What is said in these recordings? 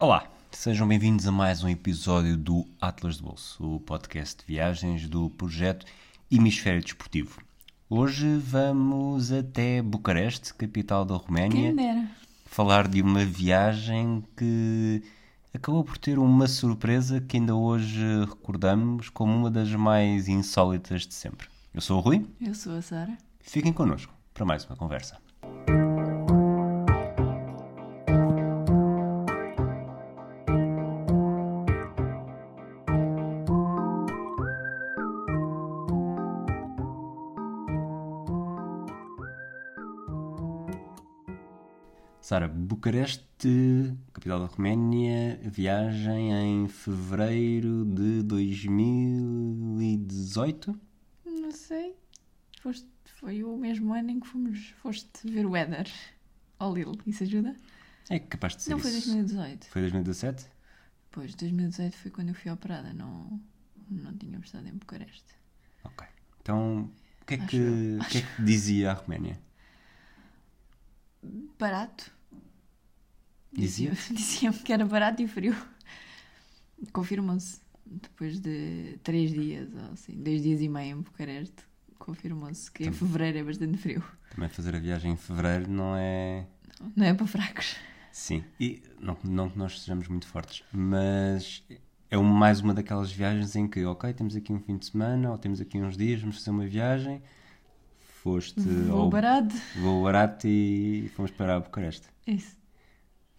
Olá, sejam bem-vindos a mais um episódio do Atlas de Bolso, o podcast de viagens do projeto Hemisfério Desportivo. Hoje vamos até Bucareste, capital da Roménia, falar de uma viagem que acabou por ter uma surpresa que ainda hoje recordamos como uma das mais insólitas de sempre. Eu sou o Rui, Eu sou a Sara. fiquem connosco para mais uma conversa. Bucareste, capital da Roménia, viagem em fevereiro de 2018? Não sei. Foste- foi o mesmo ano em que fomos, foste ver o Éder ao Lille. Isso ajuda? É capaz de ser não foi isso. 2018. Foi 2017? Pois, 2018 foi quando eu fui operada. Não, não tínhamos estado em Bucareste. Ok. Então, o que é que, eu, que, é que dizia a Roménia? Barato. Dizia? Dizia-me que era barato e frio. Confirmou-se. Depois de três dias, ou assim, dois dias e meio em Bucareste, confirmou-se que em fevereiro é bastante frio. Também fazer a viagem em fevereiro não é. Não é para fracos. Sim. E não, não que nós sejamos muito fortes, mas é mais uma daquelas viagens em que, ok, temos aqui um fim de semana ou temos aqui uns dias, vamos fazer uma viagem. Foste Vou ao barato. voo barato e fomos para a Bucareste. Isso.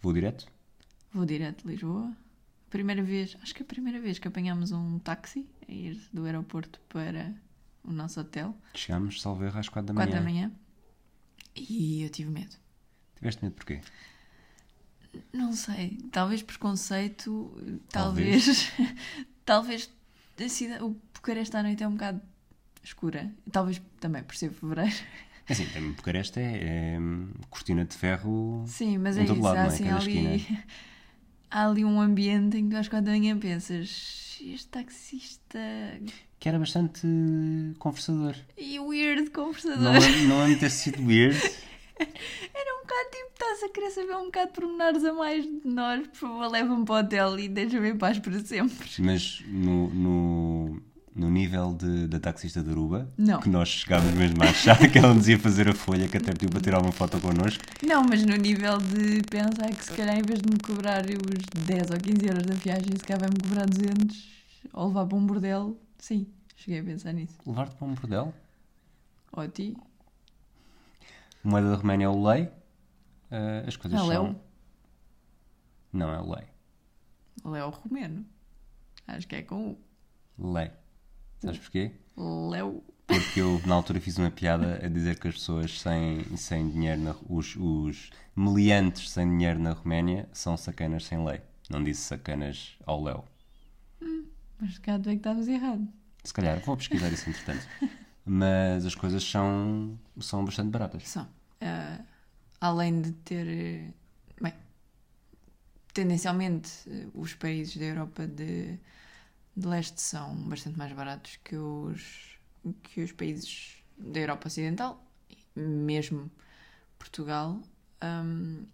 Voo direto? Vou direto de Lisboa. Primeira vez, acho que é a primeira vez que apanhámos um táxi a ir do aeroporto para o nosso hotel, Chegámos, salvo erro, às 4 da 4 manhã. da manhã. E eu tive medo. Tiveste medo porquê? Não sei, talvez preconceito, Talvez. talvez. Talvez, a cidade, o Bucareste à noite é um bocado escura. Talvez também por ser fevereiro. É Assim, também Bucareste é, é cortina de ferro. Sim, mas Em é todo isso. lado, há, é? assim, ali, há ali um ambiente em que tu às 4 da manhã pensas: este taxista. Que era bastante conversador. E weird conversador. Não é, não é muito ter sido weird. Era um bocado tipo, estás a querer saber um bocado de pormenores a mais de nós, por favor, leva-me para o hotel e deixa-me em paz para sempre. Mas no, no, no nível de, da taxista de Aruba, Não. que nós chegámos mesmo a achar que ela nos ia fazer a folha, que até pediu para tirar uma foto connosco. Não, mas no nível de pensar que se calhar em vez de me cobrar os 10 ou 15 euros da viagem, se calhar vai-me cobrar 200 ou levar para um bordel, sim, cheguei a pensar nisso. Levar-te para um bordel. Ou a ti? Moeda da Roménia é o lei. Ah, as coisas Ah, são... Não, é o lei. Léo Romeno. Acho que é com Lei. Sabes porquê? Léo. Porque eu na altura fiz uma piada a dizer que as pessoas sem, sem dinheiro, na, os, os meliantes sem dinheiro na Roménia são sacanas sem lei. Não disse sacanas ao Léo. Mas cá tu é que estavas errado. Se calhar vou pesquisar isso entretanto. Mas as coisas são, são bastante baratas. São. Ah, além de ter. Bem, tendencialmente eh, os países da Europa de, de leste são bastante mais baratos que os, que os países da Europa Ocidental, mesmo Portugal. Ahm,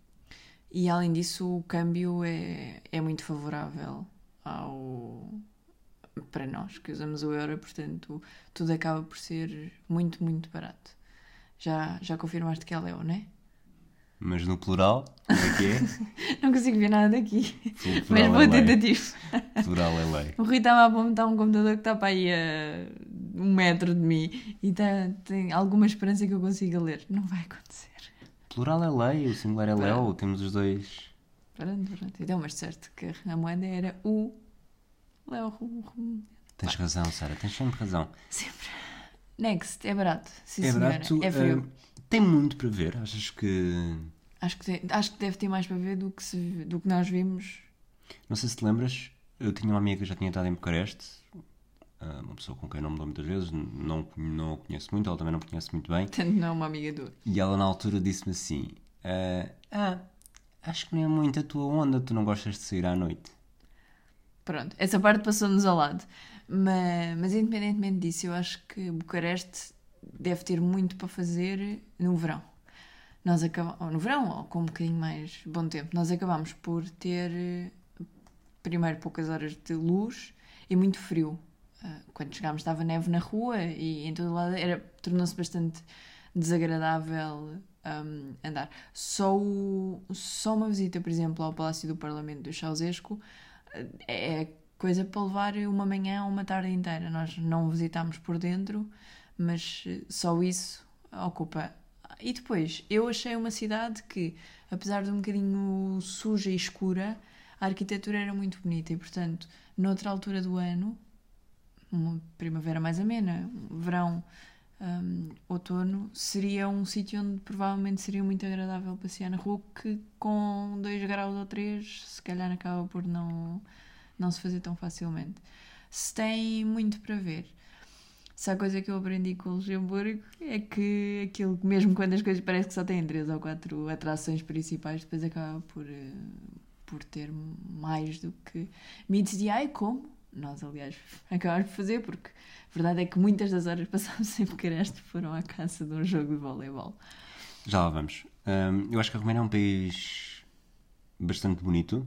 e além disso, o câmbio é, é muito favorável ao, para nós que usamos o euro, portanto, tudo acaba por ser muito, muito barato. Já, já confirmaste que é Léo, não é? Mas no plural, como é que é? Não consigo ver nada daqui, mas boa é tentativa. Plural é lei. O Rui estava a apontar um computador que está para aí a um metro de mim e tá, tem alguma esperança que eu consiga ler. Não vai acontecer. Plural é lei, o singular é Léo, temos os dois. Pronto, pronto. Então, mas certo que a moeda era o Léo. Tens razão, Sara, tens sempre razão. Sempre. Next, é barato. Sim, é senhora. barato. É frio. ah, tem muito para ver. Achas que. Acho, que tem- acho que deve ter mais para ver do que, se- do que nós vimos. Não sei se te lembras, eu tinha uma amiga que já tinha estado em Bucareste, ah, uma pessoa com quem não me dou muitas vezes, não, não a conheço muito, ela também não me conhece muito bem, Tanto não é uma amiga tua. e ela na altura disse-me assim: ah, ah, acho que não é muito a tua onda, tu não gostas de sair à noite. Pronto, essa parte passou-nos ao lado. Mas, mas independentemente disso, eu acho que Bucareste deve ter muito para fazer no verão. nós acabamos, no verão, ou com um bocadinho mais bom tempo, nós acabamos por ter eh, primeiro poucas horas de luz e muito frio. Ah, Quando chegámos estava neve na rua e em todo lado era tornou-se bastante desagradável hum, andar. Só, o- só uma visita, por exemplo, ao Palácio do Parlamento do Ceausescu eh, é coisa para levar uma manhã ou uma tarde inteira. Nós não visitámos por dentro, mas eh, só isso ocupa. E depois, eu achei uma cidade que, apesar de um bocadinho suja e escura, a arquitetura era muito bonita e, portanto, noutra altura do ano, uma primavera mais amena, um verão, hum, outono, seria um sítio onde provavelmente seria muito agradável passear na rua, que com 2 graus ou 3 se calhar acaba por não, não se fazer tão facilmente. Se tem muito para ver. Se há coisa que eu aprendi com o Luxemburgo é que aquilo, que mesmo quando as coisas parece que só têm três ou quatro atrações principais, depois acaba por, eh, por ter mais do que mitos de ai como nós, aliás, acabámos por fazer, porque a verdade é que muitas das horas que passámos em Bucareste foram à caça de um jogo de voleibol. Já lá vamos. Hum, eu acho que a Roménia é um país bastante bonito.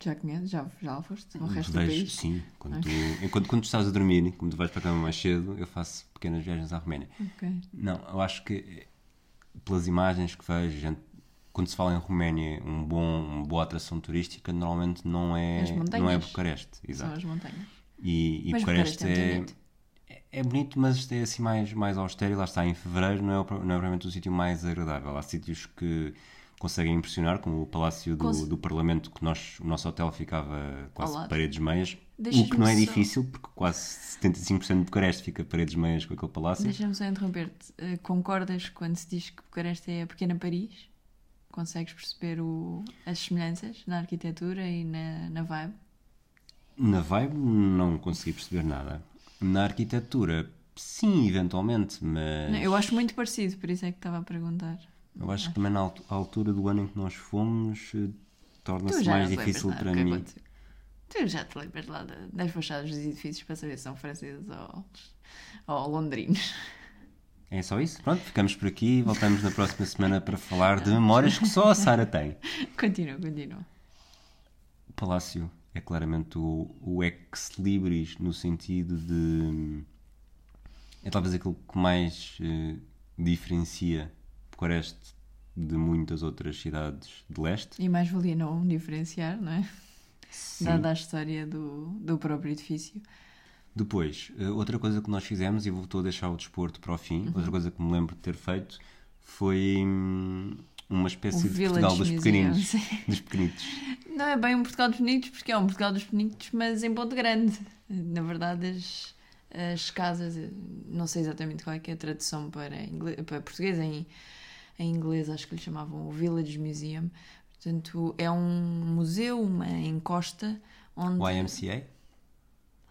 Já conheces? Já, já foste? O resto do Vejo- país? Sim, quando tu, enquanto quando tu estás a dormir, como tu vais para a cama mais cedo, eu faço pequenas viagens à Roménia. Ok. Não, eu acho que pelas imagens que vejo, gente, quando se fala em Roménia, um bom, uma boa atração turística normalmente não é, não é Bucareste. São Exato. as montanhas. E, e Bucareste Bucareste é é, bonito. é, é bonito, mas é assim mais, mais austero e lá está, em fevereiro não é, não é provavelmente o sítio mais agradável. Há sítios que conseguem impressionar, como o Palácio do, Cons- do Parlamento, que nós, o nosso hotel ficava quase paredes meias, o que não é só- difícil, porque quase 75% de Bucareste fica paredes meias com aquele palácio. Deixa-me só interromper-te. Eh, concordas quando se diz que Bucareste é a pequena Paris? Consegues perceber o- as semelhanças na arquitetura e na, na vibe? Na vibe não consegui perceber nada. Na arquitetura, sim, eventualmente, mas... Não, eu acho muito parecido, por isso é que estava a perguntar. Eu acho que também na altu- altura do ano em que nós fomos eh, torna-se mais difícil para mim. aconteceu. Tu já te lembras lá da- das fachadas dos edifícios para saber se são franceses ou, ou londrinos. É só isso? Pronto, ficamos por aqui e voltamos na próxima semana para falar de memórias que só a Sara tem. continua, continua. O Palácio é claramente o, o ex-libris no sentido de. É talvez aquilo que mais eh, diferencia Bucareste de muitas outras cidades de leste. E mais valia não diferenciar, não é? Sim. Dada a história do, do próprio edifício. Depois, eh, outra coisa que nós fizemos, e voltou a deixar o desporto para o fim, Uhum. outra coisa que me lembro de ter feito foi hum, uma O espécie de Village Portugal dos pequeninos. Dos pequenitos. Não é bem um Portugal dos Bonitos, porque é um Portugal dos Bonitos, mas em Ponte Grande. Na verdade, as, as casas, eh, não sei exatamente qual é que é a tradução para, inglês, para português, em, em inglês acho que lhe chamavam o Village Museum. Portanto, é um museu, uma encosta, onde O IMCA?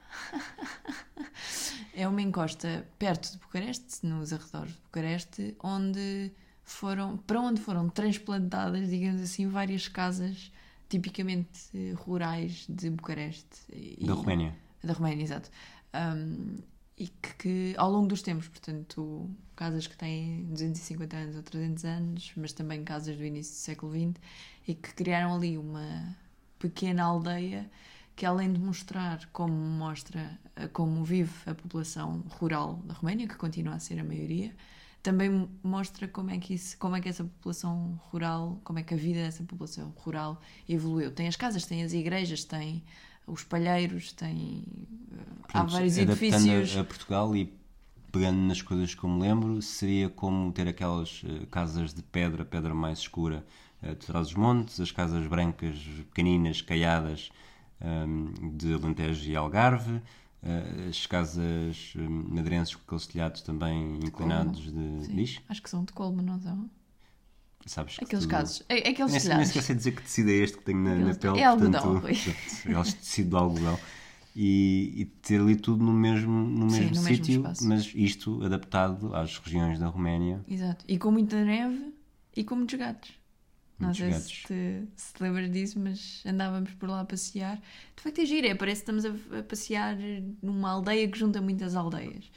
é uma encosta perto de Bucareste, nos arredores de Bucareste, onde foram, para onde foram transplantadas, digamos assim, várias casas tipicamente eh, rurais de Bucareste. E- Da Roménia. Da Roménia, exato. Um, e que, que, ao longo dos tempos, portanto, casas que têm 250 anos ou 300 anos, mas também casas do início do século XX, e que criaram ali uma pequena aldeia que, além de mostrar como mostra, como vive a população rural da Roménia, que continua a ser a maioria, também mostra como é que isso, como é que essa população rural, como é que a vida dessa população rural evoluiu. Tem as casas, tem as igrejas, tem os palheiros, tem eh, há vários edifícios. a, a Portugal e pegando nas coisas que eu me lembro, seria como ter aquelas eh, casas de pedra, pedra mais escura eh, de trás dos montes, as casas brancas, pequeninas, caiadas ehm, de Alentejo e Algarve, as casas madeirenses com aqueles telhados também inclinados de. Sim, Diz? Acho que são de Colma, não são? Sabes que Aqueles tu- casos. É, é aqueles Nem, nem sequer sei dizer que tecido é este que tenho na, na pele. é algodão, portanto, portanto, eles tecido de algodão. E, e ter ali tudo no mesmo, no Sim, mesmo no mesmo sítio, espaço. mas isto adaptado às regiões da Roménia. Exato. E com muita neve e com muitos gatos. Não Muitos sei gatos. se te, se te lembras disso, mas andávamos por lá a passear. De facto é giro, é, parece que estamos a, a passear numa aldeia que junta muitas aldeias.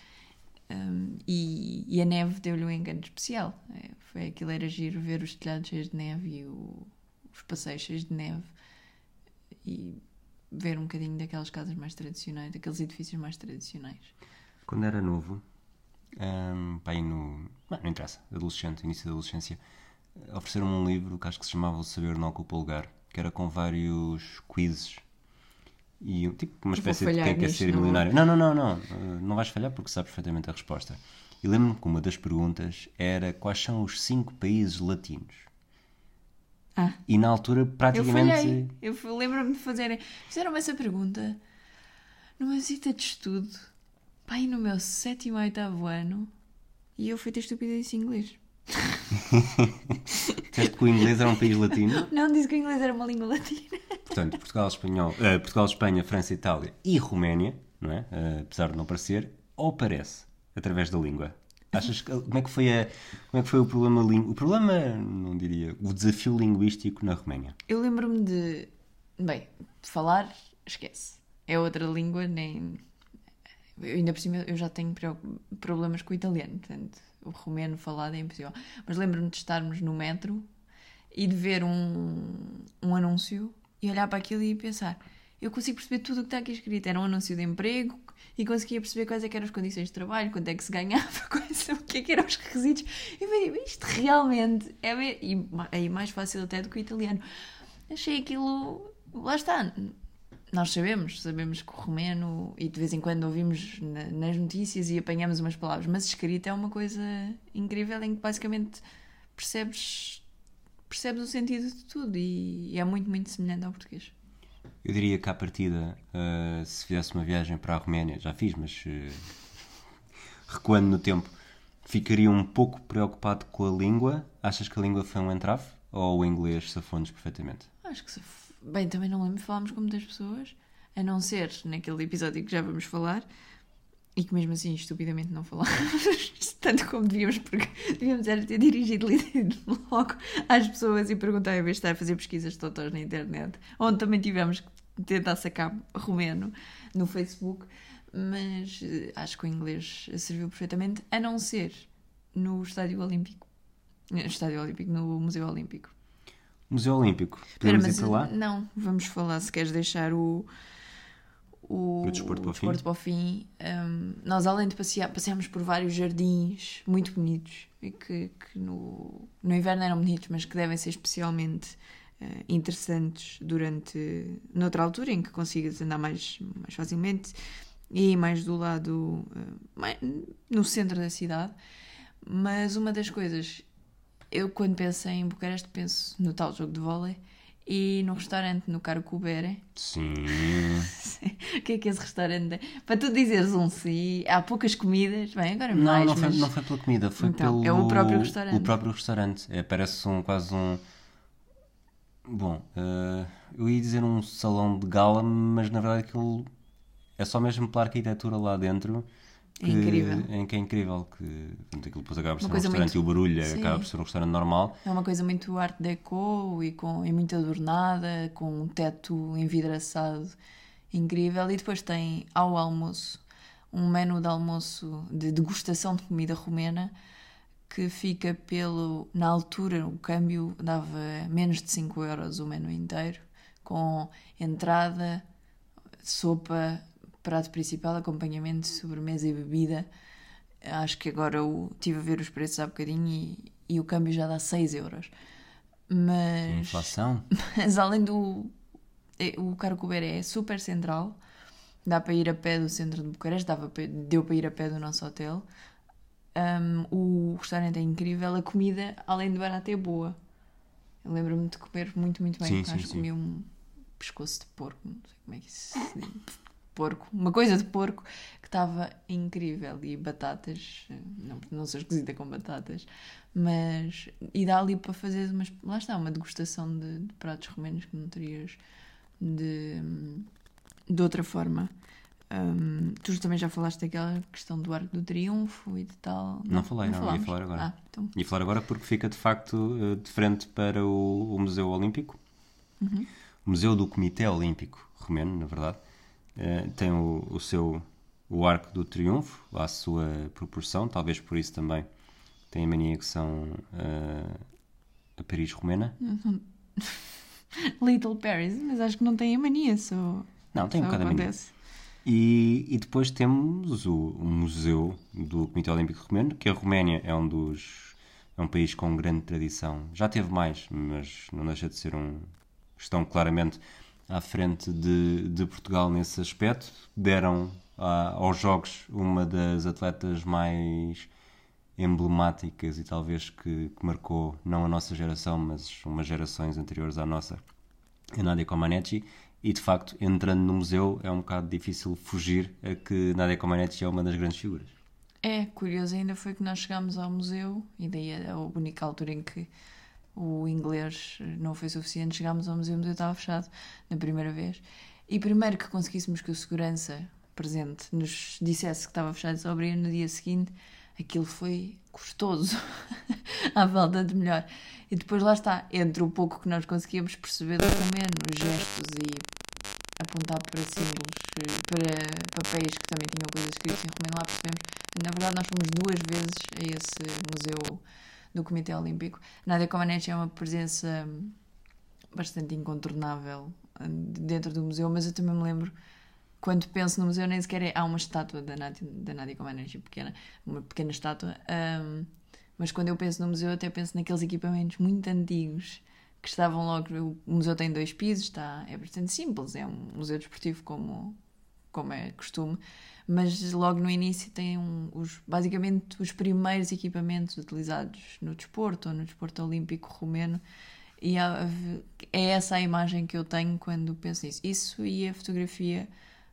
E, e a neve deu-lhe um encanto especial. É, foi aquilo era giro ver os telhados cheios de neve e o, os passeios cheios de neve e ver um bocadinho daquelas casas mais tradicionais, daqueles edifícios mais tradicionais. Quando era novo, um, pá, aí no. Não, não interessa, adolescente, início da adolescência, ofereceram-me um livro que acho que se chamava O Saber Não Ocupa Lugar, que era com vários quizzes. E tipo uma espécie de quem quer ser não... milionário. Não, não, não, não. Uh, não vais falhar porque sabes perfeitamente a resposta. E lembro-me que uma das perguntas era quais são os cinco países latinos. Ah. E na altura praticamente. Eu, eu lembro-me de fazer. Fizeram-me essa pergunta numa visita de estudo, pai, no meu sétimo ou oitavo ano, e eu fui ter estupidez em inglês. Disseste que o inglês era um país latino? Não, disse que o inglês era uma língua latina. Portanto, Portugal, Espanhol, uh, Portugal, Espanha, França, Itália e Roménia, não é? Uh, apesar de não parecer, ou parece, através da língua. Achas que, como é que foi a, como é que foi o problema o problema não diria o desafio linguístico na Roménia? Eu lembro-me de bem falar esquece é outra língua nem eu, ainda por cima eu já tenho problemas com o italiano portanto o romeno falado é impossível mas lembro-me de estarmos no metro e de ver um, um anúncio e olhar para aquilo e pensar eu consigo perceber tudo o que está aqui escrito. Era um anúncio de emprego e conseguia perceber quais é eram as condições de trabalho, quanto é que se ganhava, o que é que eram os requisitos. E eu falei, isto realmente é e, é mais fácil até do que o italiano. Achei aquilo. Lá está. Nós sabemos, sabemos que o romeno, e de vez em quando ouvimos na, nas notícias e apanhamos umas palavras, mas escrito é uma coisa incrível em que basicamente percebes, percebes o sentido de tudo e, é muito, muito semelhante ao português. Eu diria que à partida, uh, se fizesse uma viagem para a Roménia, já fiz, mas uh, recuando no tempo, ficaria um pouco preocupado com a língua. Achas que a língua foi um entrave? Ou o inglês safou-nos perfeitamente? Acho que se... Bem, também não lembro, falámos com muitas pessoas, a não ser naquele episódio que já vamos falar, e que mesmo assim estupidamente não falámos, tanto como devíamos, porque devíamos era ter dirigido logo às pessoas e perguntar em vez de estar a fazer pesquisas de totós na internet, onde também tivemos que tentar sacar romeno no Facebook, mas eh, acho que o inglês serviu perfeitamente, a não ser no Estádio Olímpico. No Estádio Olímpico, no Museu Olímpico. Museu Olímpico, podemos Espera, ir para lá? Não, vamos falar se queres deixar o o, o desporto para o fim. Para o fim. Um, nós, além de passear, passeámos por vários jardins muito bonitos e que, que no, no inverno eram bonitos, mas que devem ser especialmente uh, interessantes durante noutra altura em que consigas andar mais, mais facilmente e mais do lado uh, mais, no centro da cidade. Mas uma das coisas, eu quando penso em Bucareste penso no tal jogo de vôlei e no restaurante no Carcubere. Sim. o que é que esse restaurante é? Para tu dizeres um sim, há poucas comidas, bem, agora não, mais. Não, mas... foi, não foi pela comida, foi então, pelo. É o próprio restaurante. O próprio restaurante. É, parece um, quase um. Bom, uh, eu ia dizer um salão de gala, mas na verdade aquilo é só mesmo pela arquitetura lá dentro que, é incrível. Em que é incrível que portanto, aquilo depois acaba por ser um restaurante muito... e o barulho Sim. acaba por ser um restaurante normal. É uma coisa muito art deco e, com, e muito adornada, com um teto envidraçado incrível. E depois tem ao almoço um menu de almoço de degustação de comida romena que fica pelo. Na altura, o câmbio dava menos de 5 euros o menu inteiro, com entrada, sopa, prato principal, acompanhamento, sobremesa e bebida. Acho que agora o, estive a ver os preços há bocadinho e, e o câmbio já dá 6 euros. Mas. Inflação? Mas além do. É, o Carcober é super central, dá para ir a pé do centro de Bucareste, dava deu para ir a pé do nosso hotel. Um, o restaurante é incrível, a comida, além de barata, é boa. Eu lembro-me de comer muito, muito bem. Sim, sim, Acho que comi um pescoço de porco, não sei como é que isso se diz porco, uma coisa de porco que estava incrível e batatas, não, não sou esquisita com batatas, mas e dá ali para fazer umas, lá está, uma degustação de, de pratos romenos que não terias de, de outra forma. Um, tu também já falaste daquela questão do Arco do Triunfo e de tal. Não, não falei, não, não ia falar agora. Ah, então... Ia falar agora porque fica de facto eh, de frente para o, o Museu Olímpico, uhum. o Museu do Comitê Olímpico Romeno, na verdade, eh, tem o, o seu o Arco do Triunfo, à sua proporção, talvez por isso também tem a mania que são uh, a Paris Romena. Little Paris, mas acho que não tem a mania, só. Não, tem um só bocado a mania. acontece. E, e depois temos o, o Museu do Comitê Olímpico Romeno, que a Roménia é um dos é um país com grande tradição. Já teve mais, mas não deixa de ser um. Estão claramente à frente de, de Portugal nesse aspecto. Deram ah, aos Jogos uma das atletas mais emblemáticas e talvez que, que marcou não a nossa geração, mas umas gerações anteriores à nossa, a Nadia Comaneci. E de facto, entrando no museu, é um bocado difícil fugir a que Nadia Comaneci é uma das grandes figuras. É, curioso ainda foi que nós chegámos ao museu e daí é a única altura em que o inglês não foi suficiente. Chegámos ao museu, o museu estava fechado na primeira vez. E primeiro que conseguíssemos que o segurança presente nos dissesse que estava fechado e só abria no dia seguinte, aquilo foi custoso à falta de melhor. E depois lá está, entre o pouco que nós conseguíamos perceber do romeno, gestos e apontar para símbolos, para papéis que também tinham coisas escritas em romeno, lá percebemos. Na verdade, nós fomos duas vezes a esse museu do Comitê Olímpico. Nádia Comaneci é uma presença bastante incontornável eh, dentro do museu, mas eu também me lembro quando penso no museu nem sequer é, há uma estátua da Nádia, da Nádia Comaneci pequena, uma pequena estátua, ahm, mas quando eu penso no museu até penso naqueles equipamentos muito antigos que estavam logo, o museu tem dois pisos, está, é bastante simples, é um museu desportivo como, como é costume, mas logo no início tem um, os, basicamente os primeiros equipamentos utilizados no desporto ou no desporto olímpico romeno e há- é essa a imagem que eu tenho quando penso nisso. Isso e a fotografia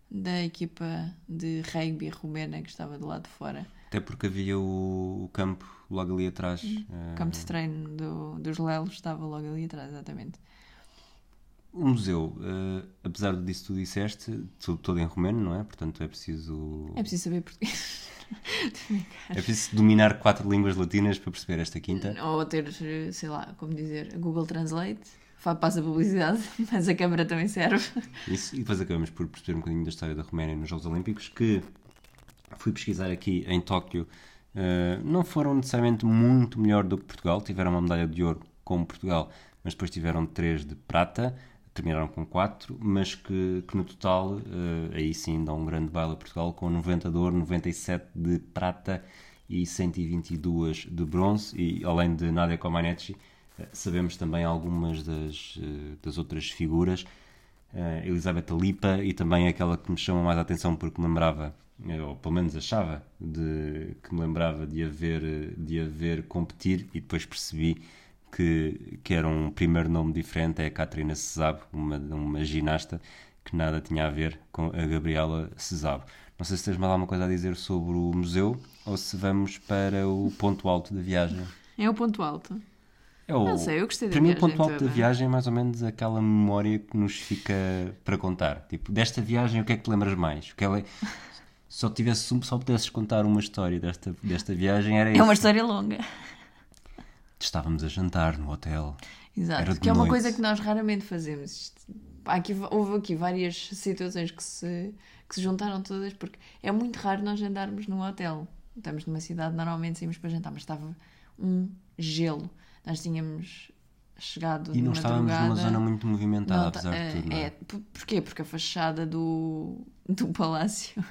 da equipa de rugby romena que estava do lado de fora. Até porque havia o, o campo logo ali atrás. O eh, campo de treino do- dos Lelos estava logo ali atrás, exatamente. O museu, eh, apesar disso que tu disseste, tudo, todo em romeno, não é? Portanto, é preciso. É preciso saber português. É preciso dominar quatro línguas latinas para perceber esta quinta. Ou ter, sei lá, como dizer, Google Translate. Passa publicidade, mas a câmara também serve. Isso, e depois acabamos por perceber um bocadinho da história da Roménia nos Jogos Olímpicos, que fui pesquisar aqui em Tóquio, eh, não foram necessariamente muito melhor do que Portugal, tiveram uma medalha de ouro como Portugal, mas depois tiveram três de prata, terminaram com quatro, mas que, que no total, eh, aí sim dá um grande baile a Portugal, com 90 de ouro, 97 de prata e 122 de bronze, e além de Nadia Comaneci, eh, sabemos também algumas das, eh, das outras figuras, Elizabeth Lipa e também aquela que me chama mais a atenção porque me lembrava, ou pelo menos achava, de, que me lembrava de haver, de haver competir e depois percebi que, que era um primeiro nome diferente, é a Catarina Cesabo, uma, uma ginasta que nada tinha a ver com a Gabriela Cesabo. Não sei se tens mais alguma coisa a dizer sobre o museu ou se vamos para o ponto alto da viagem. É o ponto alto. É o, Não sei, eu gostei da Para mim, o ponto alto da toda. viagem é mais ou menos aquela memória que nos fica para contar. Tipo, desta viagem, o que é que te lembras mais? O que ela... Só, tivesse, só pudesses contar uma história desta, desta viagem, era É uma história longa. Estávamos a jantar no hotel. Exato. Que é uma noite. coisa que nós raramente fazemos. Aqui, houve aqui várias situações que se, que se juntaram todas, porque é muito raro nós andarmos num hotel. Estamos numa cidade, normalmente saímos para jantar, mas estava um gelo. Nós tínhamos chegado E não estávamos numa zona muito movimentada, Não, apesar é, de tudo. Não é? é, por- porquê? Porque a fachada do, do palácio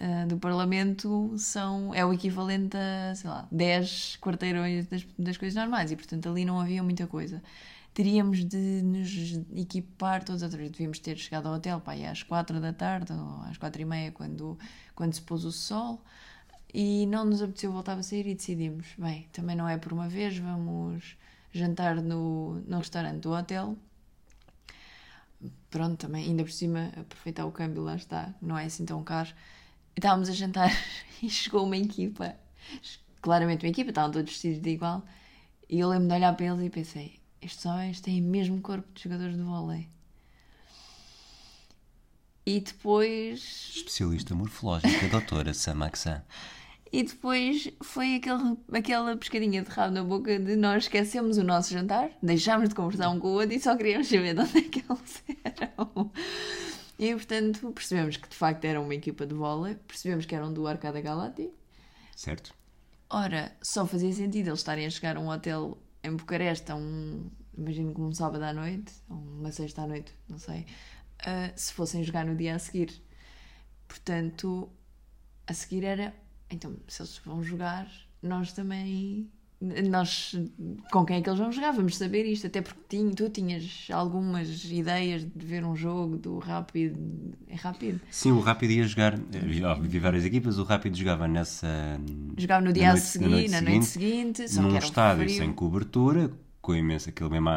eh, do Parlamento são, é o equivalente a, sei lá, 10 quarteirões das, das coisas normais e, portanto, ali não havia muita coisa. Teríamos de nos equipar todos outra vez. Devíamos ter chegado ao hotel pá, às 4 da tarde ou às 4 e meia, quando, quando se pôs o sol. E não nos apeteceu voltar a sair e decidimos: bem, também não é por uma vez, vamos jantar no, no restaurante do hotel pronto, também, ainda por cima, aproveitar o câmbio, lá está, não é assim tão caro. Estávamos a jantar e chegou uma equipa, claramente uma equipa, estavam todos vestidos de igual, e eu lembro de olhar para eles e pensei: estes homens têm o mesmo corpo de jogadores de vôlei. E depois Especialista morfológica, doutora Samaxan. E depois foi aquele, aquela pescadinha de rabo na boca de nós esquecemos o nosso jantar, deixámos de conversar um com o outro e só queríamos saber de onde é que eles eram. E portanto percebemos que de facto era uma equipa de vôlei, percebemos que eram do Arcada Galati. Certo? Ora, só fazia sentido eles estarem a chegar a um hotel em Bucareste, a um, imagino como um sábado à noite, ou uma sexta à noite, não sei, uh, se fossem jogar no dia a seguir. Portanto, a seguir era, então, se eles vão jogar, nós também nós com quem é que eles vão jogar, vamos saber isto, até porque tinha, tu tinhas algumas ideias de ver um jogo do Rápido. É rápido? Sim, o Rápido ia jogar, havia várias equipas, o Rápido jogava nessa. Jogava no dia a seguir, na noite seguinte, só num estádio frio. sem cobertura, com imenso aquele mesmo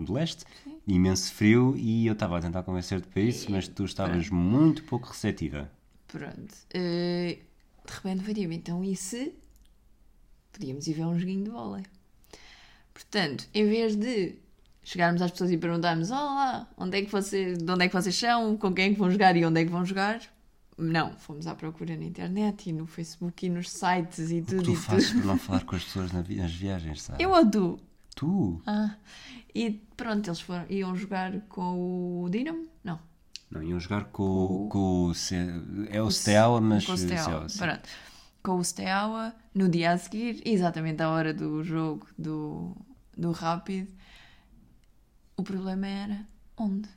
do leste, Sim. imenso frio, e eu estava a tentar convencer-te para isso, e... mas tu estavas Pronto. muito pouco receptiva. Pronto. Uh, de repente foi tipo, então e se podíamos ir ver um joguinho de vôlei. Portanto, em vez de chegarmos às pessoas e perguntarmos: Olá, onde é que vocês, de onde é que vocês são, com quem é que vão jogar e onde é que vão jogar? Não, fomos à procura na internet e no Facebook e nos sites e tudo. O que tu fazes tudo. por não falar com as pessoas nas viagens, sabe? Eu ou tu? Tu? Ah, e pronto, eles foram, iam jogar com o Dinamo? Não. Não, iam jogar com, o. Com o é o Steaua, mas. Com o Steaua, pronto com o Steaua no dia a seguir, exatamente à hora do jogo do, do Rápido. O problema era onde?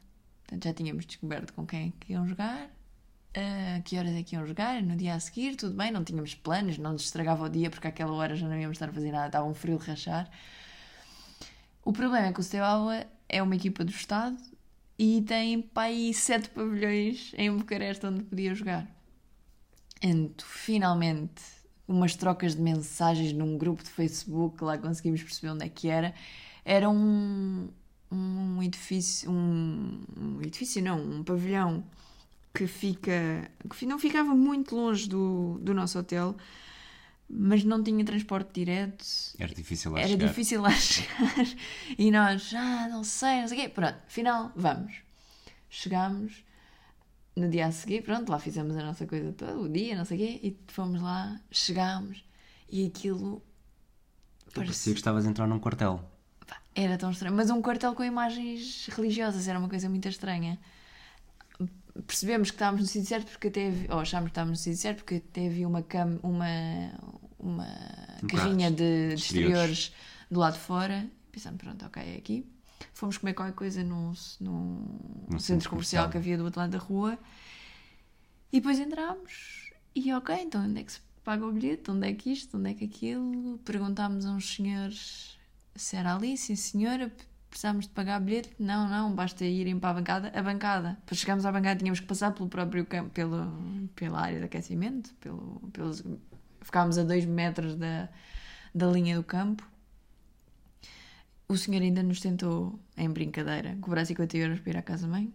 Portanto, já tínhamos descoberto com quem é que iam jogar, uh, que horas é que iam jogar, no dia a seguir, tudo bem, não tínhamos planos, não nos estragava o dia porque àquela hora já não íamos estar a fazer nada, estava um frio de rachar. O problema é que o Steaua é uma equipa do Estado e tem para aí sete pavilhões em Bucareste onde podia jogar. Então, finalmente, umas trocas de mensagens num grupo de Facebook, lá conseguimos perceber onde é que era. Era um, um edifício, um, um edifício não, um pavilhão que fica, que não ficava muito longe do, do nosso hotel, mas não tinha transporte direto. Era difícil a Era chegar. difícil lá chegar. E nós, ah, não sei, não sei o quê. Pronto, afinal, vamos. Chegámos no dia a seguir, pronto, lá fizemos a nossa coisa todo, o dia, não sei o quê, e fomos lá, chegámos e aquilo. Parecia, parecia que estavas a entrar num quartel. Era tão estranho, mas um quartel com imagens religiosas, era uma coisa muito estranha. Percebemos que estávamos no sítio certo porque até havia, ou achámos que estávamos no sítio certo porque até havia uma, cam, uma, uma um carrinha de, de exteriores do lado de fora. Pensamos, pronto, ok, é aqui fomos comer qualquer coisa num, num, no centro comercial que havia do outro lado da rua e depois entramos e ok, então onde é que se paga o bilhete? Onde é que isto? Onde é que aquilo? Perguntámos a uns senhores se era ali, sim senhora, precisávamos de pagar bilhete? Não, não, basta irem para a bancada. A bancada, para chegarmos à bancada tínhamos que passar pelo próprio campo, pelo, pela área de aquecimento, pelo, pelos, ficámos a dois metros da, da linha do campo o senhor ainda nos tentou, em brincadeira, cobrar 50 euros para ir à casa-mãe.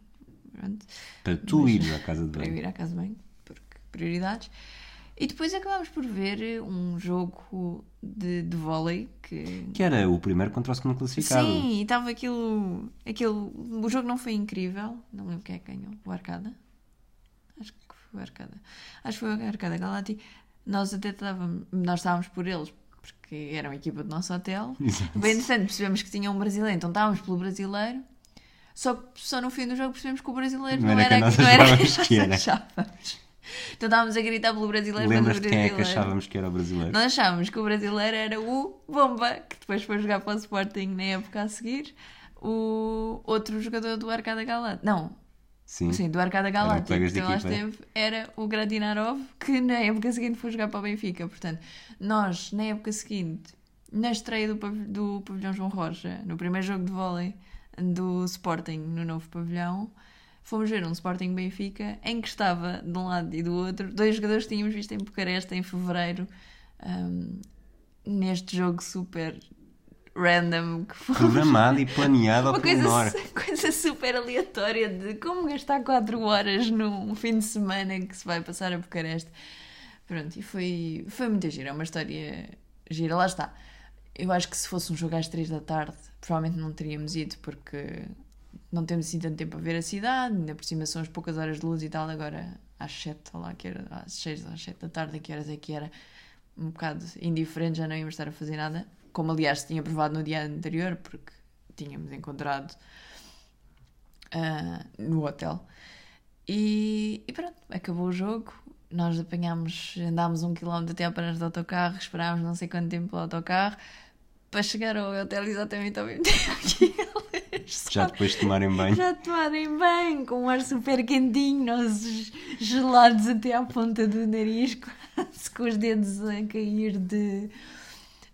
Para tu Mas, ir à casa de banho. Para eu ir à casa-mãe, porque prioridades. E depois acabámos por ver um jogo de, de vôlei que... Que era o primeiro contra o segundo classificado. Sim, e estava aquilo, aquilo... O jogo não foi incrível. Não lembro quem é que ganhou. O Arcada? Acho que foi o Arcada. Acho que foi o Arcada Galati. Nós até estávamos... Nós estávamos por eles porque era uma equipa do nosso hotel. Exato. Bem interessante, percebemos que tinha um brasileiro, então estávamos pelo brasileiro. Só que só no fim do jogo percebemos que o brasileiro não, não era, que, não era que nós que era. achávamos. Então estávamos a gritar pelo brasileiro. Lembras de quem é que achávamos que era o brasileiro? Nós achávamos que o brasileiro era o Bomba, que depois foi jogar para o Sporting na época a seguir. O outro jogador do Arcada Galate. Não, Sim, Sim do Arcada Galáctica que lá esteve era o Gradinarov que na época seguinte foi jogar para o Benfica. Portanto, nós, na época seguinte, na estreia do, do Pavilhão João Rocha, no primeiro jogo de vôlei do Sporting no novo pavilhão, fomos ver um Sporting Benfica em que estava de um lado e do outro dois jogadores que tínhamos visto em Bucareste em fevereiro. Um, neste jogo super random que foi programado e planeado ao uma coisa, coisa super aleatória de como gastar 4 horas num fim de semana que se vai passar a Bucareste. Pronto, e foi, foi muito gira, é uma história gira. Lá está. Eu acho que se fosse um jogo às 3 da tarde, provavelmente não teríamos ido porque não temos assim tanto tempo a ver a cidade, ainda por cima são as poucas horas de luz e tal. Agora às 7, lá, que era às 6 às 7 da tarde, a que horas é que era? Um bocado indiferente, já não íamos estar a fazer nada como aliás tinha provado no dia anterior, porque tínhamos encontrado uh, no hotel. E, e pronto, acabou o jogo. Nós apanhámos, andámos um quilómetro até à paragem do autocarro, esperámos não sei quanto tempo o autocarro para chegar ao hotel exatamente ao mesmo tempo que eles. Já depois de tomarem banho. Já tomarem bem, com um ar super quentinho, nós gelados até à ponta do nariz, quase com os dedos a cair de,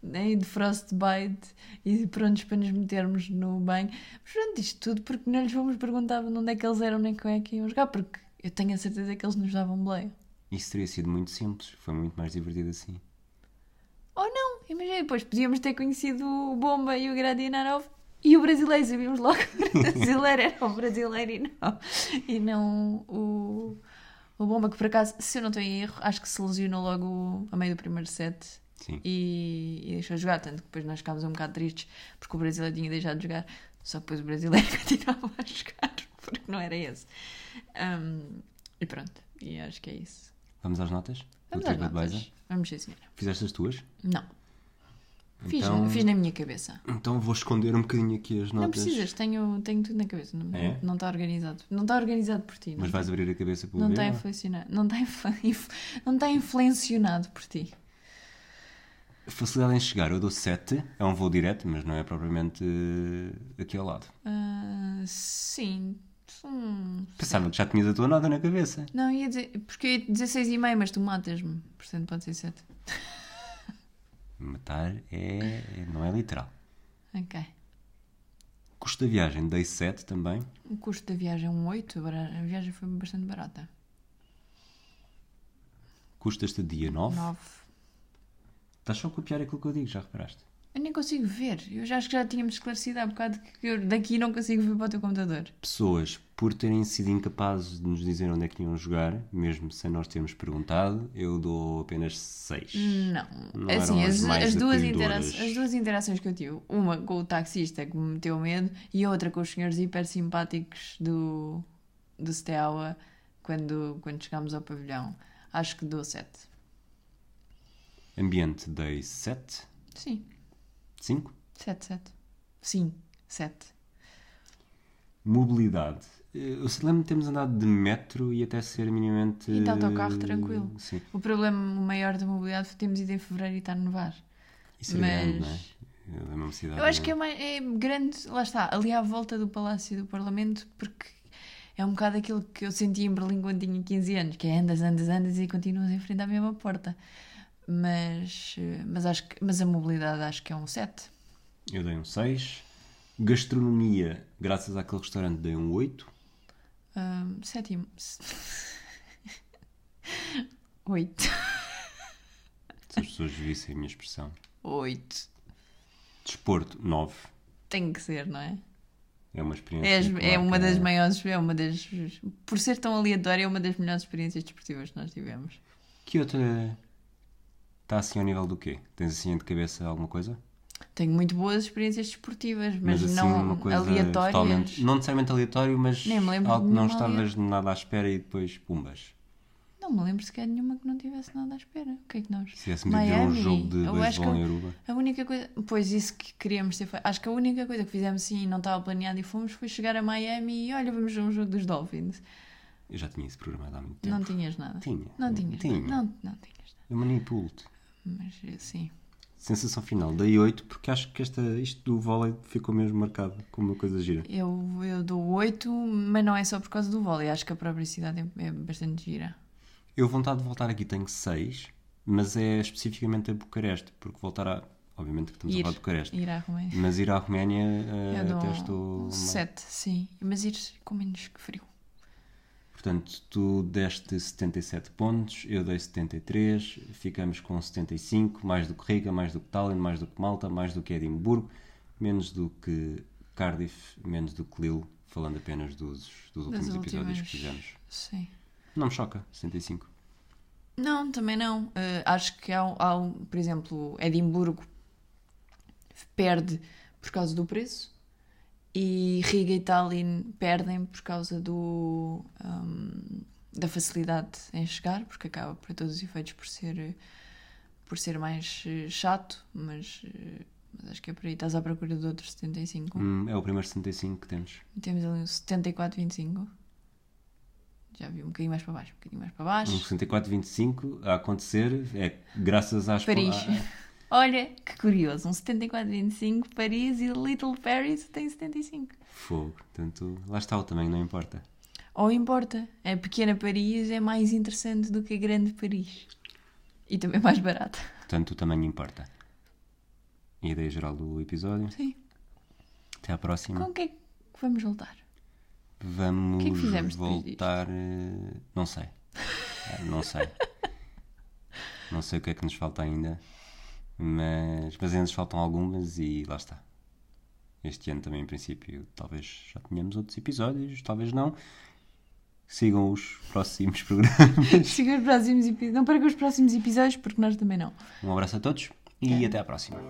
né, de frostbite e prontos para nos metermos no banho. Mas pronto, isto tudo porque não lhes fomos perguntar de onde é que eles eram nem como é que iam jogar, porque eu tenho a certeza que eles nos davam boleia. Isso teria sido muito simples, foi muito mais divertido assim. Ou não, imagina, depois podíamos ter conhecido o Bomba e o Gradinarov e o brasileiro, sabíamos logo que o brasileiro era o brasileiro e não, e não o, o Bomba, que por acaso, se eu não estou em erro, acho que se lesionou logo a meio do primeiro set Sim. e, e deixou de jogar, tanto que depois nós ficámos um bocado tristes porque o brasileiro tinha deixado de jogar, só que depois o brasileiro continuava a jogar porque não era esse. Um, e pronto, e acho que é isso. Vamos às notas? Vamos às notas. Vamos sim, senhora. Fizeste as tuas? Não. Fiz, Então- fiz na minha cabeça. Então vou esconder um bocadinho aqui as notas. Não precisas, tenho, tenho tudo na cabeça. Não É? não está organizado. Não está organizado por ti. Mas não vais abrir a cabeça para não está influenciado. Não está, influ- inf- não está influenciado por ti. Facilidade em chegar, eu dou 7. É um voo direto, mas não é propriamente eh, aqui ao lado. Ah, sim. Hum, Pensava que já tinhas a tua nota na cabeça. Não, ia dizer. Porque eu ia dizer 6,5, mas tu matas-me. Portanto, pode ser 7. Matar é, é- não é literal. Ok. Custo da viagem, dei 7 também. O custo da viagem é um 8. bara- A viagem foi bastante barata. Custo deste dia 9. 9. Estás só a copiar aquilo que eu digo, já reparaste? Eu nem consigo ver. Eu já acho que já tínhamos esclarecido há bocado que eu daqui não consigo ver para o teu computador. Pessoas, por terem sido incapazes de nos dizer onde é que iam jogar, mesmo sem nós termos perguntado, eu dou apenas 6. Não. Não assim, as as, as duas as duas interações que eu tive, uma com o taxista que me meteu medo e outra com os senhores hiper simpáticos do, do Steaua quando, quando chegámos ao pavilhão. Acho que dou 7. Ambiente, dei 7. Sim, 5. 7, 7. Sim, 7. Mobilidade. Eh, Eu se lembro de termos andado de metro e até ser minimamente. E de autocarro, tranquilo. Sim. O problema maior da mobilidade foi termos ido em fevereiro e estar a nevar. Isso é Mas- grande, não é? É da mesma cidade. Eu acho não que é, mais, é grande, lá está, ali à volta do Palácio do Parlamento, porque é um bocado aquilo que eu sentia em Berlim quando tinha 15 anos, que é andas, andas, andas e continuas em frente à mesma porta. Mas, mas, acho que, mas a mobilidade acho que é um 7. Eu dei um 6. Gastronomia, graças àquele restaurante, dei um 8. Um, sétimo. 8. Se as pessoas vissem a minha expressão. 8. Desporto, 9. Tem que ser, não é? É uma experiência. É, é uma das maiores, é uma das. Por ser tão aleatória, é uma das melhores experiências desportivas que nós tivemos. Que outra. Está assim ao nível do quê? Tens assim de cabeça alguma coisa? Tenho muito boas experiências desportivas, mas, assim, não aleatórias. totalmente. Não necessariamente aleatório, mas Nem me lembro algo que não estavas nada à espera e depois pumbas. Não me lembro sequer nenhuma que não tivesse nada à espera. O que é que nós? Se tivéssemos de ver um jogo de beisebol que em Aruba. A única coisa. Pois isso que queríamos ter. Acho que a única coisa que fizemos sim e não estava planeado e fomos foi chegar a Miami e olha, vamos ver um jogo dos Dolphins. Eu já tinha isso programado há muito tempo. Não tinhas nada. Tinha. Não tinhas Tinha. Não, não tinhas nada. Eu manipulo-te. Mas sim. Sensação final, dei 8 porque acho que esta, isto do vôlei ficou mesmo marcado como uma coisa gira. Eu, eu dou 8, mas não é só por causa do vôlei. Acho que a própria cidade é, é bastante gira. Eu vontade de voltar aqui tenho 6, mas é especificamente a Bucareste, porque voltar a. Obviamente que estamos a Ir. falar de Bucareste. Ir à Roménia. Mas ir à Roménia eh, Eu até estou. um 7, sim. Mas ir com menos frio. Portanto, tu deste 77 pontos, eu dei 73, ficamos com 75, mais do que Riga, mais do que Tallinn, mais do que Malta, mais do que Edimburgo, menos do que Cardiff, menos do que Lille, falando apenas dos, dos últimos episódios que fizemos. Sim. Não me choca, 65. Não, também não. Eh, acho que há, há um, por exemplo, Edimburgo perde por causa do preço e Riga e Tallinn perdem por causa do, ahm, da facilidade em chegar, porque acaba por todos os efeitos por ser, por ser mais eh, chato, mas, eh, mas acho que é por aí. Estás à procura de outro 75. Hum, é o primeiro 75 que temos. Temos ali um 74-25. Já vi um bocadinho mais para baixo, um bocadinho mais para baixo. Um 74-25 a acontecer é graças às... Paris. a- Olha, que curioso, um 74-25, Paris e Little Paris tem 75. Fogo. Portanto, lá está o tamanho, não importa. Ou importa, a pequena Paris é mais interessante do que a grande Paris. E também mais barata. Portanto, o tamanho importa. E a ideia geral do episódio. Sim. Até à próxima. Com o que é que vamos voltar? Vamos que é que fizemos voltar. eh, Não sei. Ah, Não sei. não sei o que é que nos falta ainda. Mas, mas ainda faltam algumas e lá está. Este ano também, em princípio, talvez já tenhamos outros episódios, talvez não. Sigam os próximos programas. Siga os próximos episódios. Não perca os próximos episódios, porque nós também não. Um abraço a todos e até à próxima.